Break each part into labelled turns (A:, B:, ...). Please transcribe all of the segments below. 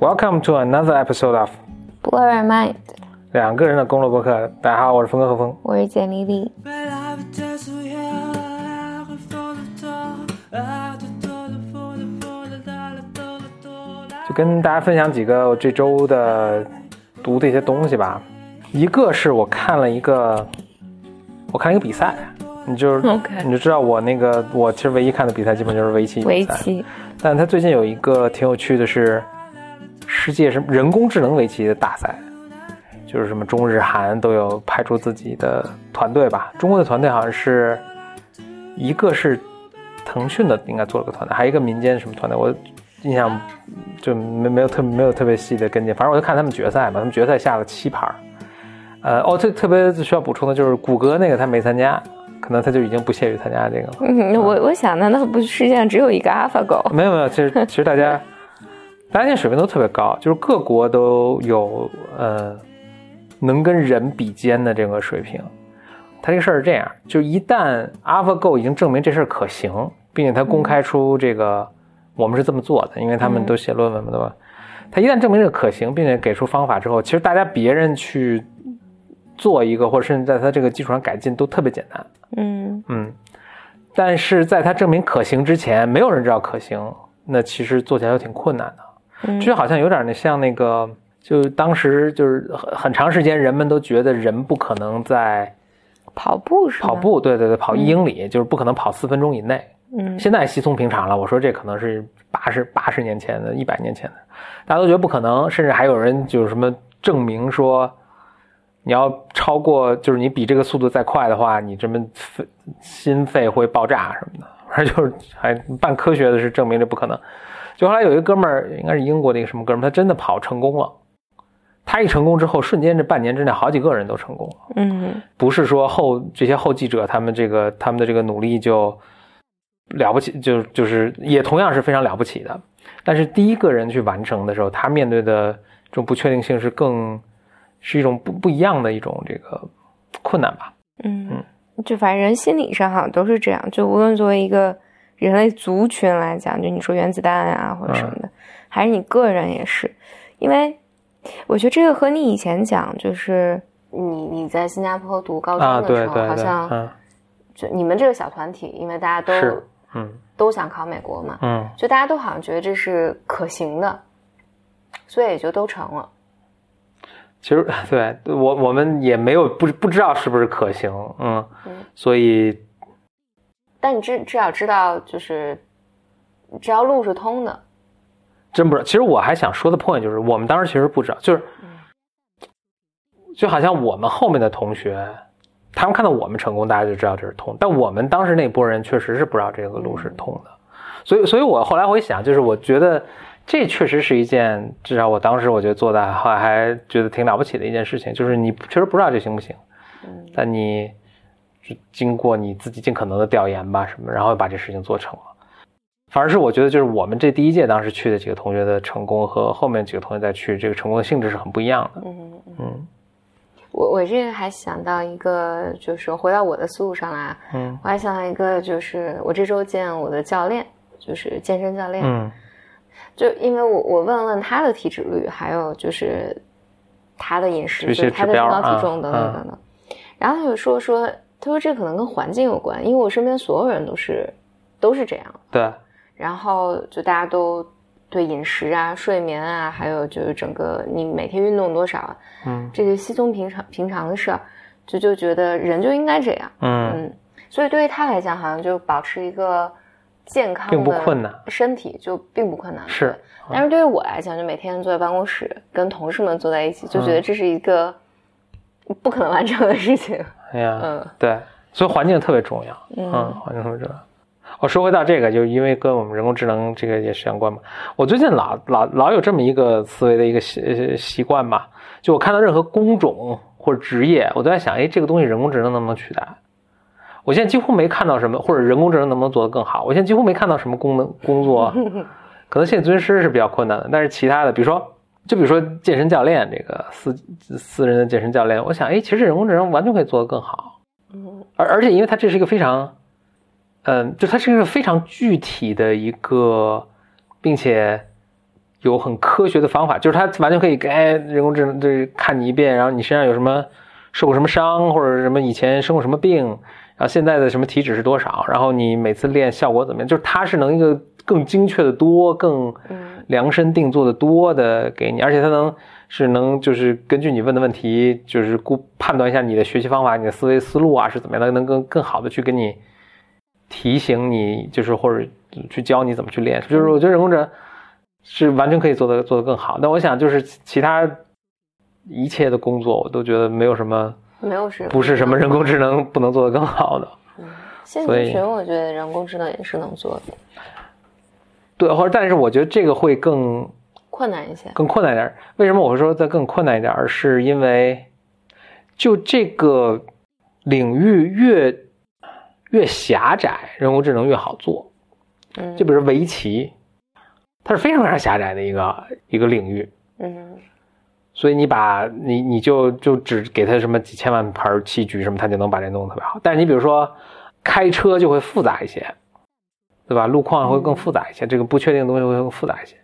A: Welcome to another episode of
B: Blur and Mind，
A: 两个人的公路博客。大家好，我是峰哥何峰。
B: 我是简丽丽。
A: 就跟大家分享几个我这周的读的一些东西吧。一个是我看了一个，我看了一个比赛，你就是
B: OK
A: 你就知道我那个我其实唯一看的比赛基本就是围棋比赛。
B: 围棋，
A: 但他最近有一个挺有趣的是，世界什么人工智能围棋的大赛，就是什么中日韩都有派出自己的团队吧。中国的团队好像是一个是腾讯的，应该做了个团队，还有一个民间什么团队，我印象就没没有特没有特别细的跟进。反正我就看他们决赛嘛，他们决赛下了七盘儿。呃，哦，特特别需要补充的就是谷歌那个他没参加，可能他就已经不屑于参加这个了。
B: 嗯，我我想难道不是世界上只有一个 AlphaGo？
A: 没有没有，其实其实大家大家现在水平都特别高，就是各国都有呃能跟人比肩的这个水平。他这个事儿是这样，就一旦 AlphaGo 已经证明这事儿可行，并且他公开出这个、我们是这么做的，因为他们都写论文嘛，对吧？他一旦证明这个可行，并且给出方法之后，其实大家别人去做一个，或者甚至在他这个基础上改进，都特别简单。
B: 嗯
A: 嗯，但是在他证明可行之前，没有人知道可行，那其实做起来就挺困难的。就好像有点那像那个，就当时就是很很长时间，人们都觉得人不可能在
B: 跑步是
A: 跑，步，对对对，跑一英里、就是不可能跑四分钟以内。
B: 嗯
A: 现在稀松平常了。我说这可能是八十八十年前的、一百年前的，大家都觉得不可能，甚至还有人就是什么证明说，你要超过，就是你比这个速度再快的话，你这么肺心肺会爆炸什么的，反正就是还半科学的是证明这不可能。就后来有一个哥们儿，应该是英国的一个什么哥们儿，他真的跑成功了。他一成功之后，瞬间这半年之内，好几个人都成功了。
B: 嗯
A: 不是说后这些后继者他们这个他们的这个努力就了不起，就就是也同样是非常了不起的。但是第一个人去完成的时候，他面对的这种不确定性是更是一种不不一样的一种这个困难吧。
B: 嗯，就反正人心理上好像都是这样，就无论作为一个人类族群来讲，就你说原子弹啊或者什么的，还是你个人也是，因为我觉得这个和你以前讲，就是你你在新加坡读高
A: 啊，
B: 中的时候，
A: 对对对，
B: 好像
A: 嗯，
B: 就你们这个小团体，因为大家都
A: 是嗯。
B: 都想考美国嘛，
A: 嗯，
B: 就大家都好像觉得这是可行的，所以也就都成了。
A: 其实对我我们也没有不不知道是不是可行，嗯，
B: 嗯。
A: 所以
B: 但你至至少知道，就是只要路是通的。
A: 真不知道。其实我还想说的 point 就是，我们当时其实不知道，就是就好像我们后面的同学，他们看到我们成功，大家就知道这是通。但我们当时那波人确实是不知道这个路是通的，所以，所以我后来回想，就是我觉得这确实是一件，至少我当时我觉得做的还还觉得挺了不起的一件事情，就是你确实不知道这行不行，
B: 嗯
A: 但你是经过你自己尽可能的调研吧什么，然后把这事情做成了。反而是我觉得，就是我们这第一届当时去的几个同学的成功和后面几个同学再去，这个成功的性质是很不一样的。
B: 嗯嗯，
A: 嗯
B: 我我这个还想到一个，就是回到我的思路上来，
A: 嗯
B: 我还想到一个，就是我这周见我的教练，就是健身教练，
A: 嗯
B: 就因为我我问了问他的体脂率，还有就是他的饮食，就是他的身高体重
A: 啊
B: 等等等等。然后他就说说，他说这可能跟环境有关，因为我身边所有人都是都是这样，
A: 对，
B: 然后就大家都对饮食啊、睡眠啊，还有就是整个你每天运动多少啊，
A: 嗯
B: 这些稀松平常平常的事儿，就就觉得人就应该这样，
A: 嗯，
B: 嗯，所以对于他来讲，好像就保持一个健康
A: 并不困难
B: 的身体就并不困难，
A: 是
B: 对。但是对于我来讲，就每天坐在办公室跟同事们坐在一起，就觉得这是一个不可能完成的事情。
A: 哎呀，
B: 嗯
A: 对，所以环境特别重要。
B: 嗯
A: 嗯，环境特别重要。我说回到这个，就是因为跟我们人工智能这个也是相关嘛。我最近老老老有这么一个思维的一个习呃习惯吧，就我看到任何工种或者职业，我都在想，哎，这个东西人工智能能不能取代？我现在几乎没看到什么，或者人工智能能不能做得更好？我现在几乎没看到什么功能工作，可能心理咨询师是比较困难的，但是其他的，比如说，就比如说健身教练这个私私人的健身教练，我想，哎，其实人工智能完全可以做得更好。
B: 嗯
A: 而而且因为它这是一个非常，嗯，就它是一个非常具体的一个，并且有很科学的方法，就是它完全可以哎人工智能就是看你一遍，然后你身上有什么受过什么伤，或者什么以前生过什么病，然后现在的什么体脂是多少，然后你每次练效果怎么样，就是它是能一个更精确的多、更量身定做的多的给你，而且它能是能就是根据你问的问题，就是估判断一下你的学习方法、你的思维思路啊是怎么样的，能更更好的去给你提醒你，就是或者去教你怎么去练。就是我觉得人工智能是完全可以做的做的更好，但我想就是其他一切的工作，我都觉得没有什么
B: 没有是
A: 不是什么人工智能不能做得更好的。
B: 心理咨询，我觉得人工智能也是能做的。
A: 对，或者但是我觉得这个会更
B: 困难一些，
A: 更困难一点。为什么我会说它更困难一点？是因为就这个领域越越狭窄，人工智能越好做。
B: 嗯，
A: 就比如围棋，它是非常非常狭窄的一个一个领域。
B: 嗯，
A: 所以你把你你就就只给它什么几千万盘棋局什么，它就能把这弄得特别好。但是你比如说开车就会复杂一些。对吧？路况会更复杂一些，这个不确定的东西会更复杂一些。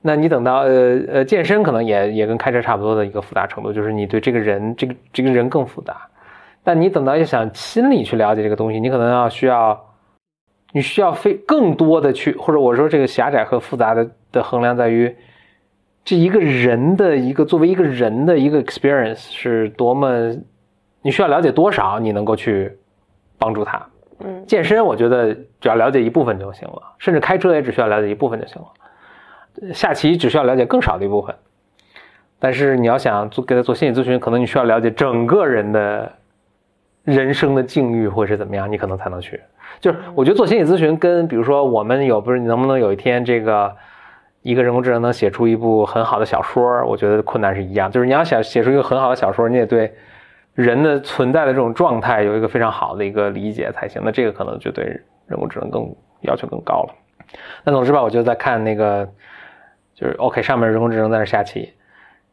A: 那你等到呃呃健身，可能也也跟开车差不多的一个复杂程度，就是你对这个人这个这个人更复杂。但你等到要想心理去了解这个东西，你可能要需要，你需要非更多的去，或者我说这个狭窄和复杂的的衡量在于，这一个人的一个作为一个人的一个 experience 是多么，你需要了解多少，你能够去帮助他。
B: 嗯，
A: 健身我觉得只要了解一部分就行了，甚至开车也只需要了解一部分就行了。下棋只需要了解更少的一部分，但是你要想做给他做心理咨询，可能你需要了解整个人的人生的境遇会是怎么样，你可能才能去。就是我觉得做心理咨询跟比如说我们有不是你能不能有一天这个一个人工智能能写出一部很好的小说，我觉得困难是一样。就是你要想写出一个很好的小说，你也对。人的存在的这种状态有一个非常好的一个理解才行，那这个可能就对人工智能更要求更高了。那总之吧，我就在看那个，就是 OK 上面人工智能在那下棋，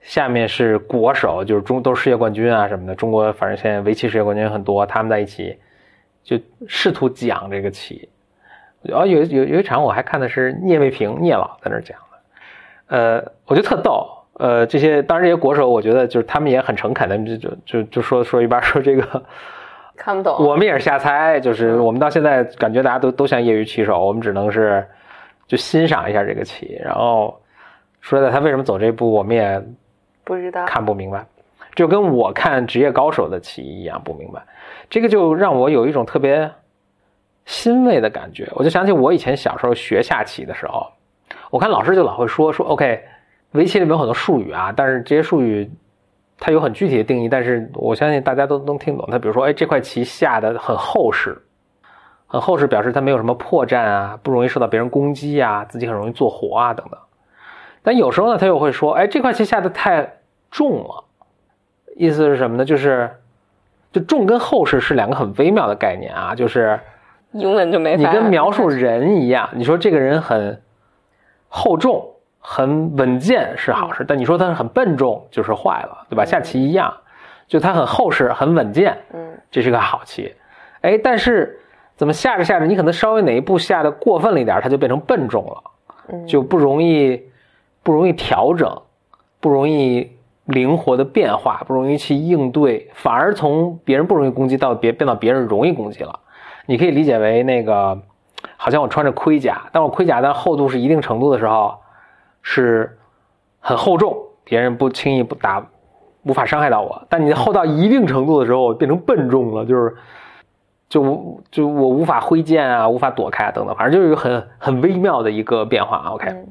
A: 下面是国手，就是中都是世界冠军啊什么的。中国反正现在围棋世界冠军很多，他们在一起就试图讲这个棋。哦，有有有一场我还看的是聂卫平聂老在那讲的，呃，我觉得特逗。呃，这些当然这些国手，我觉得就是他们也很诚恳的，就就就就说说一半说这个
B: 看不懂，
A: 我们也是瞎猜，就是我们到现在感觉大家都都像业余棋手，我们只能是就欣赏一下这个棋。然后说实在，他为什么走这步，我们也
B: 不知道
A: 看不明白，就跟我看职业高手的棋一样不明白。这个就让我有一种特别欣慰的感觉，我就想起我以前小时候学下棋的时候，我看老师就老会说说 OK。围棋里面有很多术语啊，但是这些术语它有很具体的定义，但是我相信大家都能听懂。它比如说，哎，这块棋下的很厚实，很厚实，表示它没有什么破绽啊，不容易受到别人攻击啊，自己很容易做活啊等等。但有时候呢，他又会说，哎，这块棋下的太重了，意思是什么呢？就是就重跟厚实是两个很微妙的概念啊，就是
B: 英文就没
A: 你跟描述人一样，你说这个人很厚重。很稳健是好事，但你说它很笨重就是坏了，对吧？下棋一样，就它很厚实、很稳健，
B: 嗯，
A: 这是个好棋。哎，但是怎么下着下着，你可能稍微哪一步下的过分了一点，它就变成笨重了，就不容易不容易调整，不容易灵活的变化，不容易去应对，反而从别人不容易攻击到别变到别人容易攻击了。你可以理解为那个，好像我穿着盔甲，但我盔甲的厚度是一定程度的时候。是很厚重，别人不轻易不打，无法伤害到我。但你厚到一定程度的时候，变成笨重了，就是，就就我无法挥剑啊，无法躲开啊，等等，反正就是一个很很微妙的一个变化。OK，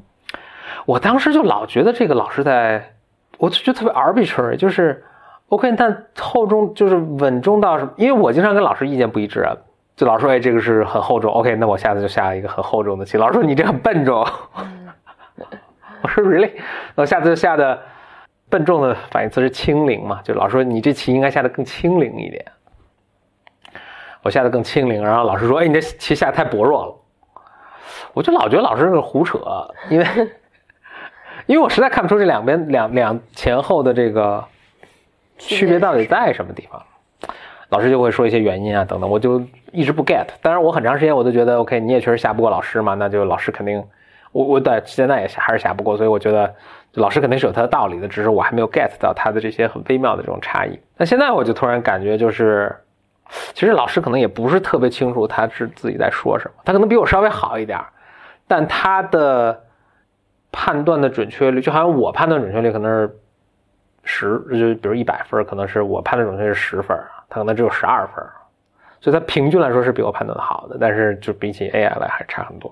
A: 我当时就老觉得这个老师在，我就觉得特别 arbitrary，就是 OK，但厚重就是稳重到什么？因为我经常跟老师意见不一致啊，就老说哎这个是很厚重，OK，那我下次就下一个很厚重的棋。老师说你这很笨重。我说 really，我下次下的笨重的反义词是轻灵嘛？就老师说你这棋应该下的更轻灵一点。我下的更轻灵，然后老师说：“哎，你这棋下太薄弱了。”我就老觉得老师是胡扯，因为因为我实在看不出这两边两两前后的这个区别到底在什么地方。老师就会说一些原因啊等等，我就一直不 get。当然，我很长时间我都觉得 OK，你也确实下不过老师嘛，那就老师肯定。我我到现在也还是下不过，所以我觉得老师肯定是有他的道理的，只是我还没有 get 到他的这些很微妙的这种差异。那现在我就突然感觉就是，其实老师可能也不是特别清楚他是自己在说什么，他可能比我稍微好一点，但他的判断的准确率，就好像我判断准确率可能是十，就比如一百分，可能是我判断准确是十分，他可能只有十二分，所以他平均来说是比我判断的好的，但是就比起 AI 来还差很多。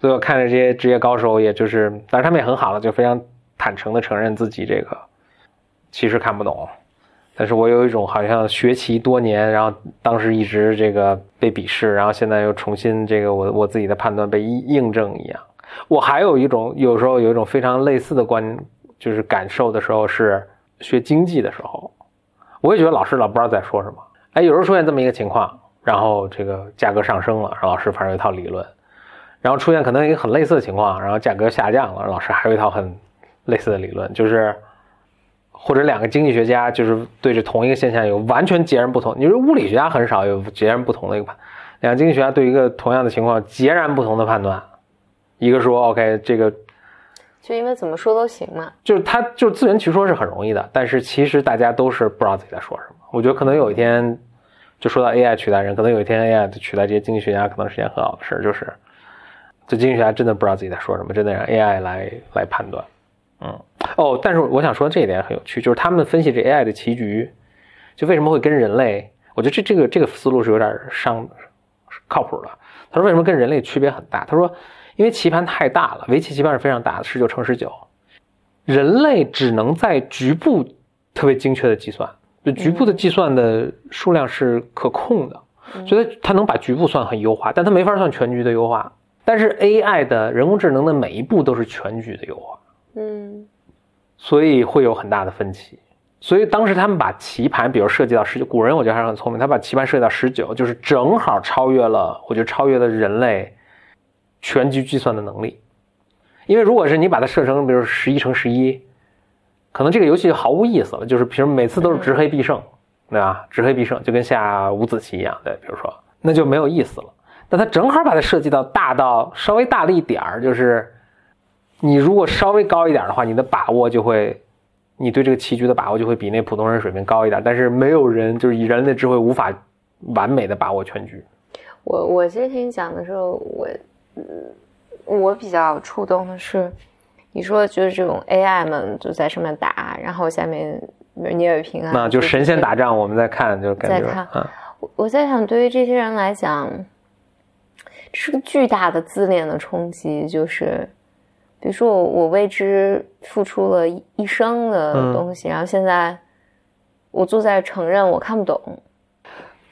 A: 所以我看着这些职业高手，也就是，但是他们也很好了，就非常坦诚的承认自己这个其实看不懂。但是我有一种好像学棋多年，然后当时一直这个被鄙视，然后现在又重新这个我我自己的判断被印证一样。我还有一种有时候有一种非常类似的观，就是感受的时候是学经济的时候，我也觉得老师老不知道在说什么。哎，有时候出现这么一个情况，然后这个价格上升了，然后老师反正有一套理论。然后出现可能一个很类似的情况，然后价格下降了，老师还有一套很类似的理论，就是或者两个经济学家就是对着同一个现象有完全截然不同。你说物理学家很少有截然不同的一个判，两个经济学家对一个同样的情况截然不同的判断，一个说 OK 这个，
B: 就因为怎么说都行嘛，
A: 就是他就是自圆其说是很容易的，但是其实大家都是不知道自己在说什么。我觉得可能有一天就说到 AI 取代人，可能有一天 AI 取代这些经济学家，可能是件很好的事儿就是。这经济学家真的不知道自己在说什么，真的让 AI 来来判断。嗯，哦，但是我想说这一点很有趣，就是他们分析这 AI 的棋局，就为什么会跟人类？我觉得这这个这个思路是有点上靠谱的。他说为什么跟人类区别很大？他说因为棋盘太大了，围棋棋盘是非常大的，十九乘十九，人类只能在局部特别精确的计算，就局部的计算的数量是可控的，所以它能把局部算很优化，但它没法算全局的优化。但是 AI 的人工智能的每一步都是全局的优化，嗯，所以会有很大的分歧。所以当时他们把棋盘，比如设计到十九，古人我觉得还是很聪明，他把棋盘设计到十九，就是正好超越了，我觉得超越了人类全局计算的能力。因为如果是你把它设成，比如十一乘十一，可能这个游戏就毫无意思了，就是比如每次都是执黑必胜，对吧？执黑必胜就跟下五子棋一样，对，比如说那就没有意思了。那它正好把它设计到大到稍微大了一点儿，就是你如果稍微高一点的话，你的把握就会，你对这个棋局的把握就会比那普通人水平高一点。但是没有人就是以人类智慧无法完美的把握全局。
B: 我我先听你讲的时候，我嗯，我比较触动的是，你说就是这种 AI 们就在上面打，然后下面聂卫平啊，
A: 那就神仙打仗，我们在看，就感觉
B: 嗯，我我在想，对于这些人来讲。是个巨大的自恋的冲击，就是，比如说我我为之付出了一生的东西，然后现在我坐在承认我看不懂。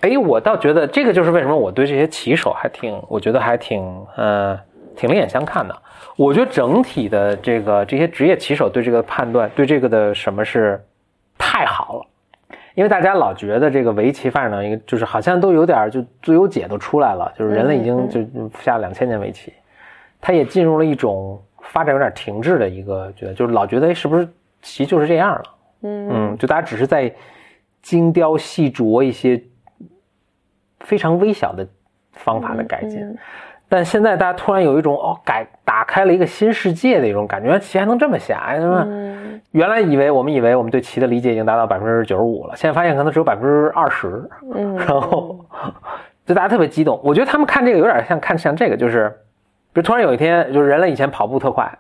A: 哎，我倒觉得这个就是为什么我对这些棋手还挺，我觉得还挺，呃，挺另眼相看的。我觉得整体的这个这些职业棋手对这个判断，对这个的什么是太好了。因为大家老觉得这个围棋发展到一个，就是好像都有点就最优解都出来了，就是人类已经就下了两千年围棋，它也进入了一种发展有点停滞的一个觉得，就是老觉得哎是不是棋就是这样了？嗯嗯，就大家只是在精雕细琢一些非常微小的方法的改进。但现在大家突然有一种哦，改打开了一个新世界的一种感觉，棋还能这么下，是吧？原来以为我们以为我们对棋的理解已经达到百分之九十五了，现在发现可能只有百分之二十。嗯，然后就大家特别激动。我觉得他们看这个有点像看像这个，就是比如突然有一天，就是人类以前跑步特快，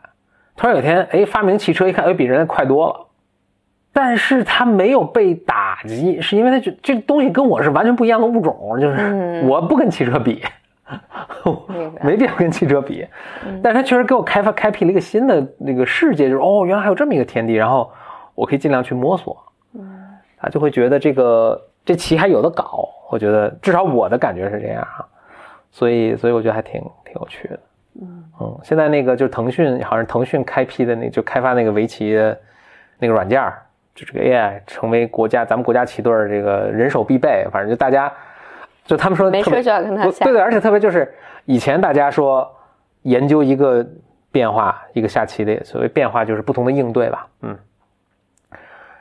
A: 突然有一天，哎，发明汽车，一看，哎，比人类快多了。但是他没有被打击，是因为他觉这东西跟我是完全不一样的物种，就是我不跟汽车比。没必要跟汽车比，但是他确实给我开发开辟了一个新的那个世界，就是哦，原来还有这么一个天地，然后我可以尽量去摸索。嗯，他就会觉得这个这棋还有的搞，我觉得至少我的感觉是这样啊，所以所以我觉得还挺挺有趣的。嗯嗯，现在那个就是腾讯，好像腾讯开辟的那就开发那个围棋的那个软件，就这个 AI 成为国家咱们国家棋队这个人手必备，反正就大家。就他们说
B: 没事就要跟他下，
A: 对对，而且特别就是以前大家说研究一个变化，一个下棋的所谓变化就是不同的应对吧，嗯，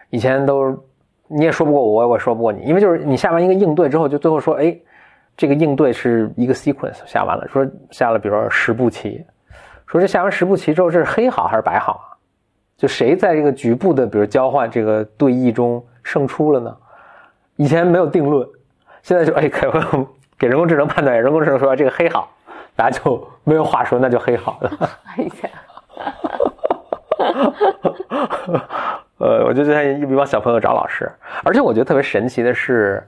A: 以前都你也说不过我，我也说不过你，因为就是你下完一个应对之后，就最后说，哎，这个应对是一个 sequence 下完了，说下了比如说十步棋，说这下完十步棋之后，这是黑好还是白好啊？就谁在这个局部的，比如交换这个对弈中胜出了呢？以前没有定论，现在就哎，可以给人工智能判断，人工智能说这个黑好，大家就没有话说，那就黑好了。哎呀，呃，我就在一帮小朋友找老师，而且我觉得特别神奇的是，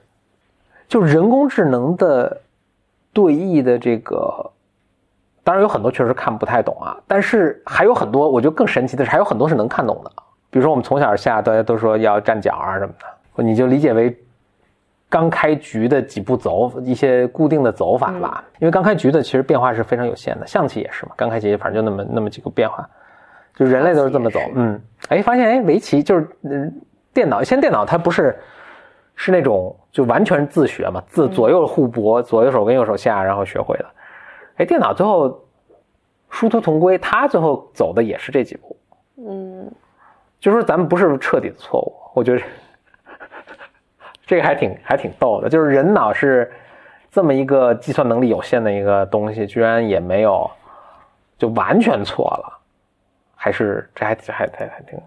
A: 就人工智能的对弈的这个。当然有很多确实看不太懂啊，但是还有很多，我觉得更神奇的是还有很多是能看懂的。比如说我们从小下大家都说要站脚啊什么的，你就理解为刚开局的几步走一些固定的走法吧。因为刚开局的其实变化是非常有限的，象棋也是嘛，刚开局反正就那么那么几个变化，就人类都是这么走。嗯，哎，发现哎围棋就是嗯电脑，现在电脑它不是是那种就完全自学嘛，自左右互搏，左右手跟右手下，然后学会的。哎，电脑最后殊途同归，它最后走的也是这几步。嗯，就说咱们不是彻底的错误，我觉得这个还挺还挺逗的。就是人脑是这么一个计算能力有限的一个东西，居然也没有就完全错了，还是这还还还还挺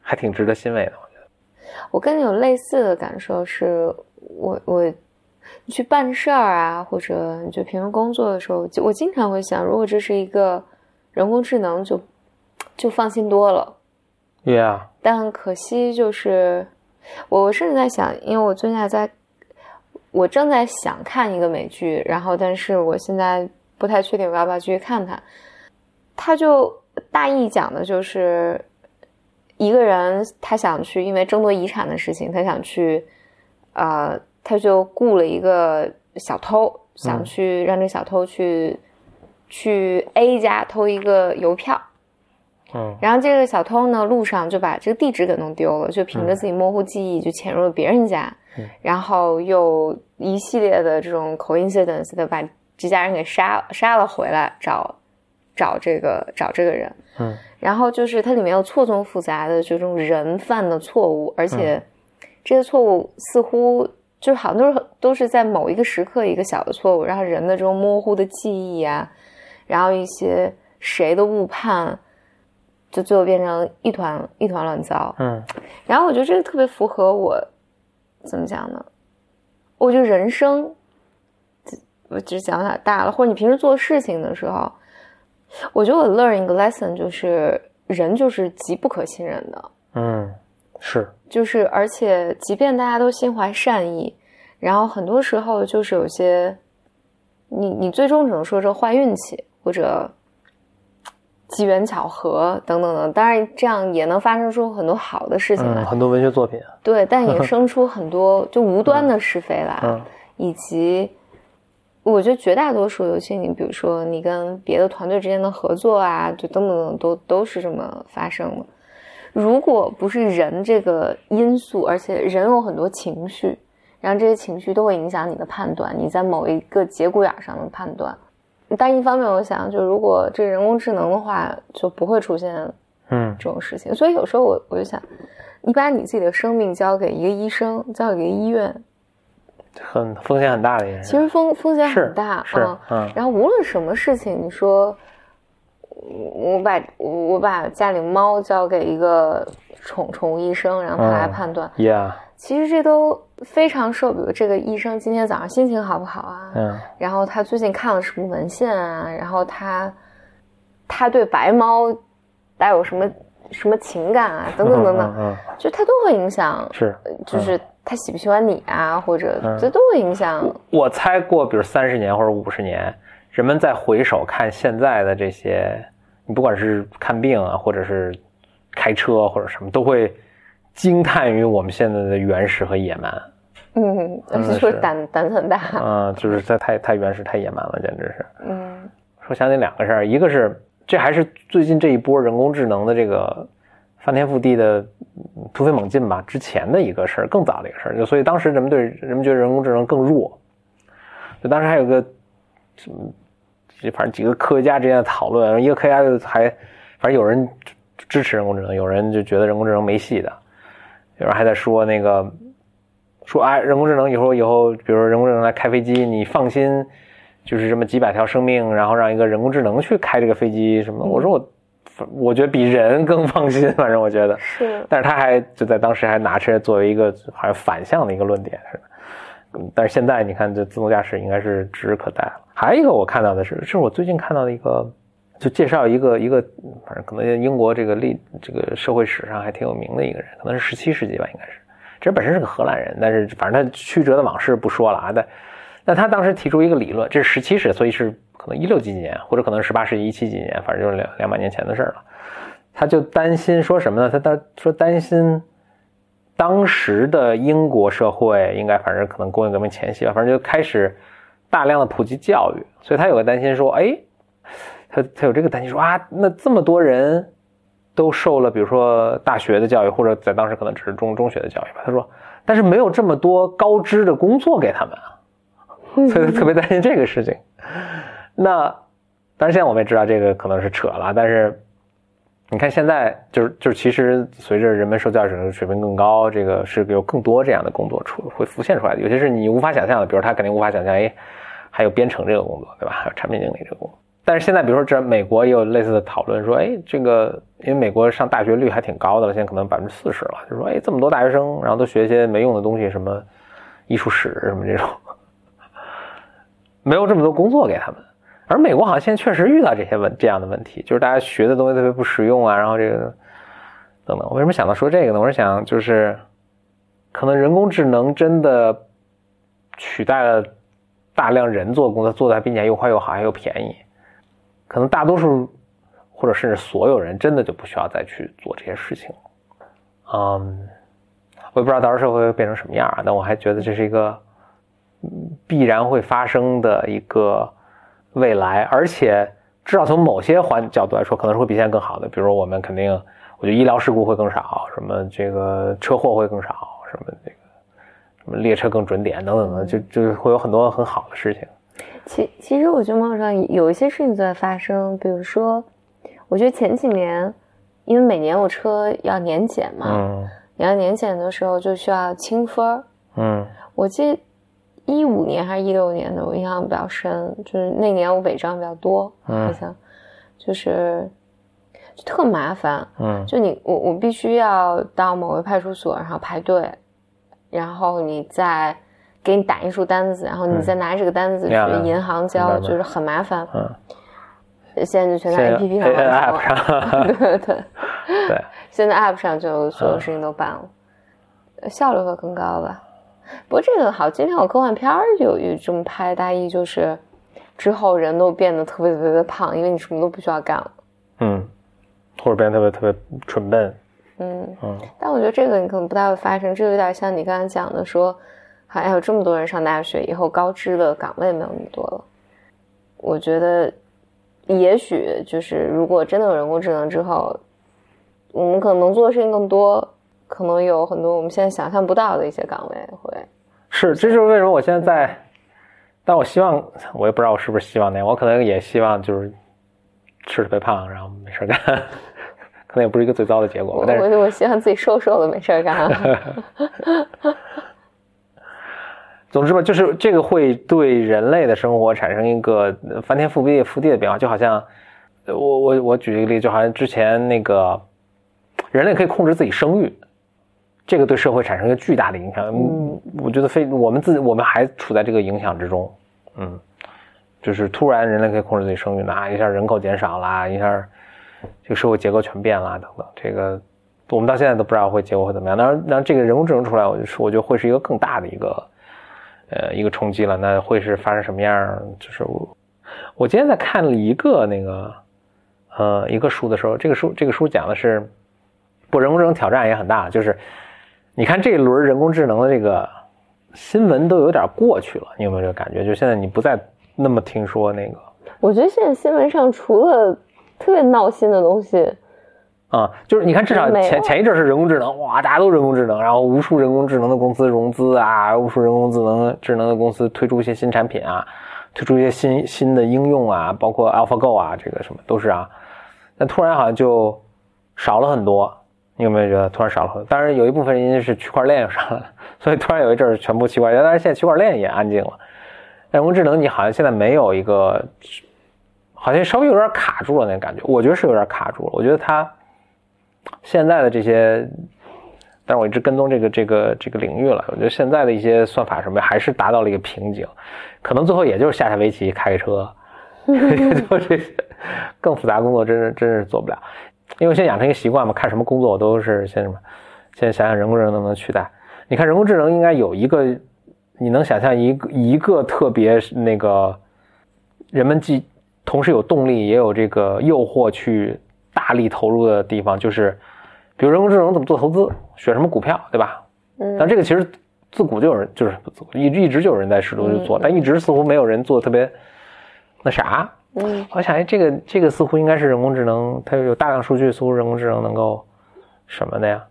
A: 还挺值得欣慰的。我觉得
B: 我跟你有类似的感受，是我我。你去办事儿啊，或者你就平时工作的时候，我经常会想，如果这是一个人工智能，就就放心多了。
A: Yeah。
B: 但可惜就是，我我甚至在想，因为我最近还在，我正在想看一个美剧，然后但是我现在不太确定我要不要继续看它。他就大意讲的就是一个人，他想去，因为争夺遗产的事情，他想去，呃。他就雇了一个小偷，想去让这小偷去去 A 家偷一个邮票。嗯，然后这个小偷呢，路上就把这个地址给弄丢了，就凭着自己模糊记忆就潜入了别人家，然后又一系列的这种 coincidence 的把这家人给杀了，杀了回来找找这个找这个人。嗯，然后就是它里面有错综复杂的这种人犯的错误，而且这些错误似乎。就好像都是都是在某一个时刻一个小的错误，然后人的这种模糊的记忆啊，然后一些谁的误判，就最后变成一团一团乱糟。嗯，然后我觉得这个特别符合我怎么讲呢？我觉得人生，我只是讲有点大了，或者你平时做事情的时候，我觉得我 learn 一个 lesson 就是人就是极不可信任的。
A: 嗯。是，
B: 就是，而且，即便大家都心怀善意，然后很多时候就是有些，你你最终只能说这坏运气或者机缘巧合等等等，当然这样也能发生出很多好的事情来，
A: 很多文学作品，
B: 对，但也 生出很多就无端的是非来，以及我觉得绝大多数，尤其你比如说你跟别的团队之间的合作啊，就等等等，都都是这么发生的。如果不是人这个因素，而且人有很多情绪，然后这些情绪都会影响你的判断，你在某一个节骨眼上的判断。但一方面，我想，就如果这人工智能的话，就不会出现嗯这种事情。所以有时候我我就想，你把你自己的生命交给一个医生，交给一个医院，
A: 很风险很大的一件
B: 事。其实风风险很大，
A: 是嗯。
B: 然后无论什么事情，你说。我把我把家里猫交给一个宠宠物医生，然后他来判断。
A: Yeah，
B: 其实这都非常受，比如这个医生今天早上心情好不好啊？嗯。然后他最近看了什么文献啊？然后他他对白猫带有什么什么情感啊？等等等等，嗯，就他都会影响。
A: 是，
B: 就是他喜不喜欢你啊？或者这都会影响。
A: 我猜过，比如三十年或者五十年，人们再回首看现在的这些。你不管是看病啊，或者是开车或者什么，都会惊叹于我们现在的原始和野蛮。
B: 嗯，就是胆胆子很大。
A: 嗯，就是在太太原始、太野蛮了，简直是。嗯，说想起两个事儿，一个是这还是最近这一波人工智能的这个翻天覆地的突飞猛进吧？之前的一个事儿，更早的一个事儿，就所以当时人们对人们觉得人工智能更弱。就当时还有个什么？反正几个科学家之间的讨论，一个科学家就还，反正有人支持人工智能，有人就觉得人工智能没戏的，有人还在说那个，说哎，人工智能以后以后，比如说人工智能来开飞机，你放心，就是这么几百条生命，然后让一个人工智能去开这个飞机什么的。我说我，我觉得比人更放心，反正我觉得
B: 是，
A: 但是他还就在当时还拿出来作为一个好像反向的一个论点似的。嗯但是现在你看，这自动驾驶应该是指日可待了。还有一个我看到的是，是我最近看到的一个，就介绍一个一个，反正可能英国这个历这个社会史上还挺有名的一个人，可能是十七世纪吧，应该是。这本身是个荷兰人，但是反正他曲折的往事不说了啊。但但他当时提出一个理论，这是十七世，所以是可能一六几几年，或者可能十八世纪一七几年，反正就是两两百年前的事儿了。他就担心说什么呢？他他说担心。当时的英国社会应该反正可能工业革命前夕吧，反正就开始大量的普及教育，所以他有个担心说，哎，他他有这个担心说啊，那这么多人都受了比如说大学的教育，或者在当时可能只是中中学的教育吧。他说，但是没有这么多高知的工作给他们啊，所以他特别担心这个事情。那当然现在我们也知道这个可能是扯了，但是。你看，现在就是就是，其实随着人们受教育水平更高，这个是有更多这样的工作出会浮现出来的，有些是你无法想象的，比如他肯定无法想象，哎，还有编程这个工作，对吧？还有产品经理这个工作。但是现在，比如说这美国也有类似的讨论，说，哎，这个因为美国上大学率还挺高的了，现在可能百分之四十了，就说，哎，这么多大学生，然后都学一些没用的东西，什么艺术史什么这种，没有这么多工作给他们。而美国好像现在确实遇到这些问这样的问题，就是大家学的东西特别不实用啊，然后这个等等。我为什么想到说这个呢？我是想，就是可能人工智能真的取代了大量人做工作，做的还并且又快又好还又便宜，可能大多数或者甚至所有人真的就不需要再去做这些事情了。嗯，我也不知道到时候社会会变成什么样啊，但我还觉得这是一个必然会发生的一个。未来，而且至少从某些环角度来说，可能是会比现在更好的。比如，我们肯定，我觉得医疗事故会更少，什么这个车祸会更少，什么这个什么列车更准点等等的，就就会有很多很好的事情。
B: 其其实，我觉得网上有一些事情在发生，比如说，我觉得前几年，因为每年我车要年检嘛，嗯，你要年检的时候就需要清分儿，嗯，我记。一五年还是一六年的，我印象比较深，就是那年我违章比较多，好像就是就特麻烦，嗯，就你我我必须要到某个派出所，然后排队，然后你再给你打一束单子，然后你再拿这个单子去银行交，就是很麻烦，嗯，现在就全在 APP 上
A: 上，
B: 对对对，
A: 对，
B: 现在 App 上就所有事情都办了，效率会更高吧。不过这个好，今天我科幻片儿有有这么拍，大意就是之后人都变得特别特别的胖，因为你什么都不需要干了。
A: 嗯，或者变得特别特别蠢笨。
B: 嗯嗯。但我觉得这个你可能不太会发生，这有点像你刚才讲的，说还有这么多人上大学以后，高知的岗位没有那么多了。我觉得也许就是如果真的有人工智能之后，我们可能能做的事情更多。可能有很多我们现在想象不到的一些岗位会
A: 是，这就是为什么我现在在，但我希望我也不知道我是不是希望那样，我可能也希望就是吃特别胖，然后没事干，可能也不是一个最糟的结果。但是，
B: 我希望自己瘦瘦的没事干。
A: 总之吧，就是这个会对人类的生活产生一个翻天覆地、覆地的变化，就好像我我我举一个例子，就好像之前那个人类可以控制自己生育。这个对社会产生一个巨大的影响，嗯，我觉得非我们自己，我们还处在这个影响之中，嗯，就是突然人类可以控制自己生育，那一下人口减少啦，一下这个社会结构全变了等等，这个我们到现在都不知道会结果会怎么样。当然，那这个人工智能出来，我就说，我觉得会是一个更大的一个呃一个冲击了。那会是发生什么样？就是我我今天在看了一个那个呃一个书的时候，这个书这个书讲的是不人工智能挑战也很大，就是。你看这一轮人工智能的这个新闻都有点过去了，你有没有这个感觉？就现在你不再那么听说那个。
B: 我觉得现在新闻上除了特别闹心的东西，
A: 啊，就是你看至少前前一阵是人工智能，哇，大家都人工智能，然后无数人工智能的公司融资啊，无数人工智能智能的公司推出一些新产品啊，推出一些新新的应用啊，包括 AlphaGo 啊，这个什么都是啊。那突然好像就少了很多。你有没有觉得突然少了很多？当然有一部分原因是区块链又上来了，所以突然有一阵儿全部区块链。但是现在区块链也安静了，人工智能你好像现在没有一个，好像稍微有点卡住了那感觉，我觉得是有点卡住了。我觉得它现在的这些，但是我一直跟踪这个这个这个领域了，我觉得现在的一些算法什么还是达到了一个瓶颈，可能最后也就是下下围棋开个车，就这些更复杂工作真是真是做不了。因为先养成一个习惯嘛，看什么工作我都是先什么，先想想人工智能能不能取代。你看人工智能应该有一个，你能想象一个一个特别那个，人们既同时有动力也有这个诱惑去大力投入的地方，就是比如人工智能怎么做投资，选什么股票，对吧？
B: 嗯
A: 但这个其实自古就有人，就是一一直就有人在试图去做，
B: 嗯
A: 但一直似乎没有人做特别那啥。
B: 嗯
A: 我想，哎，这个这个似乎应该是人工智能，它有大量数据，似乎人工智能能够什么的呀，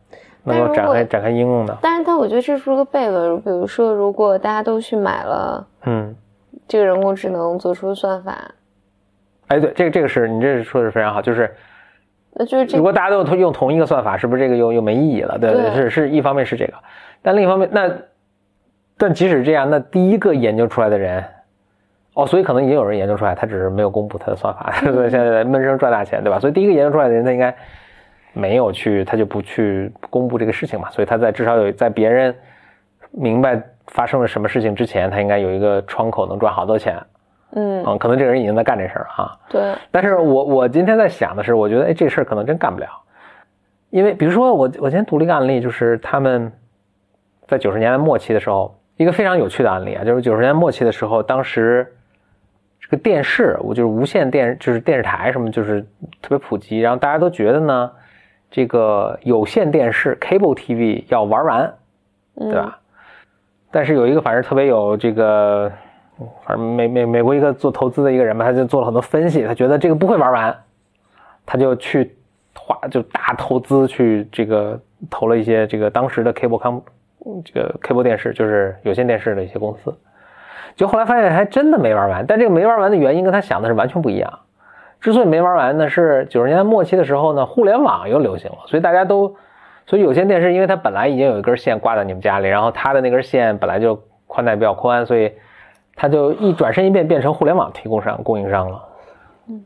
A: 能够展开展开应用的。
B: 但是它我觉得这是个悖论。比如说，如果大家都去买了
A: 嗯，
B: 这个人工智能做出的算法，
A: 哎，对，这个这个是你这说的是非常好，就是
B: 那就是这个
A: 如果大家都用用同一个算法，是不是这个又又没意义了？对
B: 对
A: 是是一方面是这个，但另一方面，那但即使这样，那第一个研究出来的人，哦，所以可能已经有人研究出来，他只是没有公布他的算法，所以现在闷声赚大钱，对吧？所以第一个研究出来的人，他应该没有去，他就不去公布这个事情嘛，所以他在至少有在别人明白发生了什么事情之前，他应该有一个窗口能赚好多钱，
B: 嗯
A: 嗯，可能这个人已经在干这事儿了啊。
B: 对
A: 但是我我今天在想的是，我觉得哎，这事儿可能真干不了，因为比如说我我今天读了一个案例，就是他们在九十年代末期的时候，一个非常有趣的案例啊，就是九十年代末期的时候，当时这个电视，我就是无线电，就是电视台什么，就是特别普及，然后大家都觉得呢，这个有线电视 cable TV 要玩完，对吧？但是有一个反正特别有这个，嗯反正美美美国一个做投资的一个人嘛，他就做了很多分析，他觉得这个不会玩完，他就去花就大投资去这个投了一些这个当时的 cable com 这个 cable 电视，就是有线电视的一些公司，就后来发现还真的没玩完，但这个没玩完的原因跟他想的是完全不一样。之所以没玩完呢，是九十年代末期的时候呢，互联网又流行了，所以大家都，所以有线电视，因为它本来已经有一根线挂在你们家里，然后它的那根线本来就宽带比较宽，所以它就一转身一变变成互联网提供商供应商了。嗯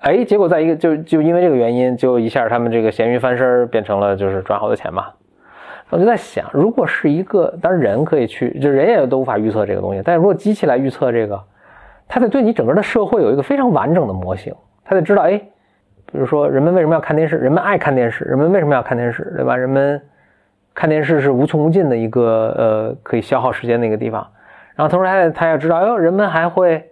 A: 哎，结果在一个就就因为这个原因，就一下他们这个咸鱼翻身，变成了就是赚好多钱嘛。我就在想，如果是一个，当然人可以去，就人也都无法预测这个东西，但是如果机器来预测这个，它得对你整个的社会有一个非常完整的模型，它得知道，哎，比如说人们为什么要看电视，人们爱看电视，人们为什么要看电视，对吧？人们看电视是无穷无尽的一个呃可以消耗时间的一个地方，然后同时他他要知道，哎呦，人们还会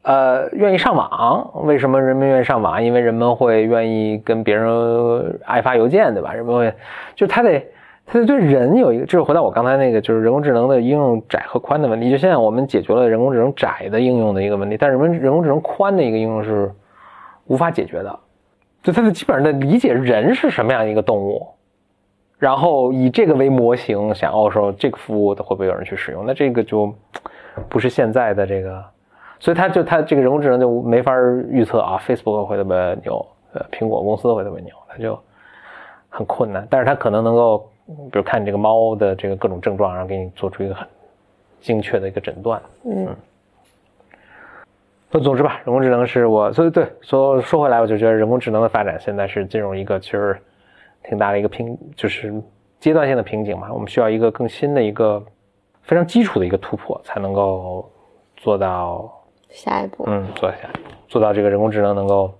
A: 呃愿意上网，为什么人们愿意上网？因为人们会愿意跟别人爱发邮件，对吧？人们会，就他得。他得对人有一个，这是回到我刚才那个，就是人工智能的应用窄和宽的问题。就现在我们解决了人工智能窄的应用的一个问题，但是人人工智能宽的一个应用是无法解决的。就他的基本上的理解人是什么样一个动物，然后以这个为模型，想要说这个服务的会不会有人去使用？那这个就不是现在的这个，所以它就它这个人工智能就没法预测啊，Facebook 会特别牛，呃，苹果公司会特别牛，它就很困难。但是它可能能够。比如看你这个猫的这个各种症状，然后给你做出一个很精确的一个诊断。
B: 嗯，
A: 那总之吧，人工智能是我，所以对说说回来，我就觉得人工智能的发展现在是进入一个其实挺大的一个瓶，就是阶段性的瓶颈嘛。我们需要一个更新的一个非常基础的一个突破，才能够做到
B: 下一步，
A: 嗯，做下做到这个人工智能能够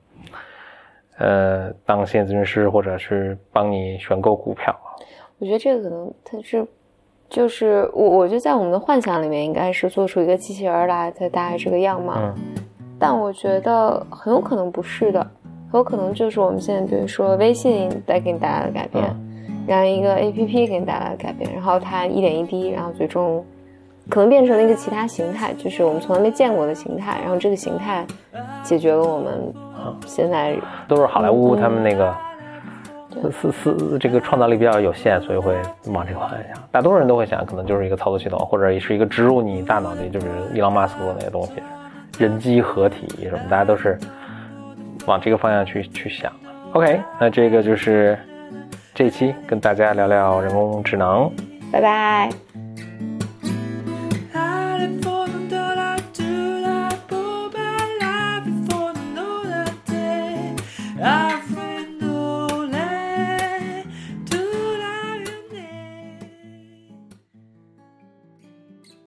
A: 呃当心理咨询师，或者是帮你选购股票。
B: 我觉得这个可能它是，就是我我觉得在我们的幻想里面，应该是做出一个机器人来，它大概这个样貌。
A: 嗯
B: 但我觉得很有可能不是的，很有可能就是我们现在比如说微信带给你带来的改变，然后一个 A P P 给你带来的改变，然后它一点一滴，然后最终可能变成了一个其他形态，就是我们从来没见过的形态，然后这个形态解决了我们现在
A: 都是好莱坞
B: 嗯。
A: 他们那个思思这个创造力比较有限，所以会往这个方向想。大多数人都会想，可能就是一个操作系统，或者是一个植入你大脑的，就是伊朗马斯克那些东西，人机合体什么，大家都是往这个方向去去想。OK，那这个就是这期跟大家聊聊人工智能。
B: 拜拜。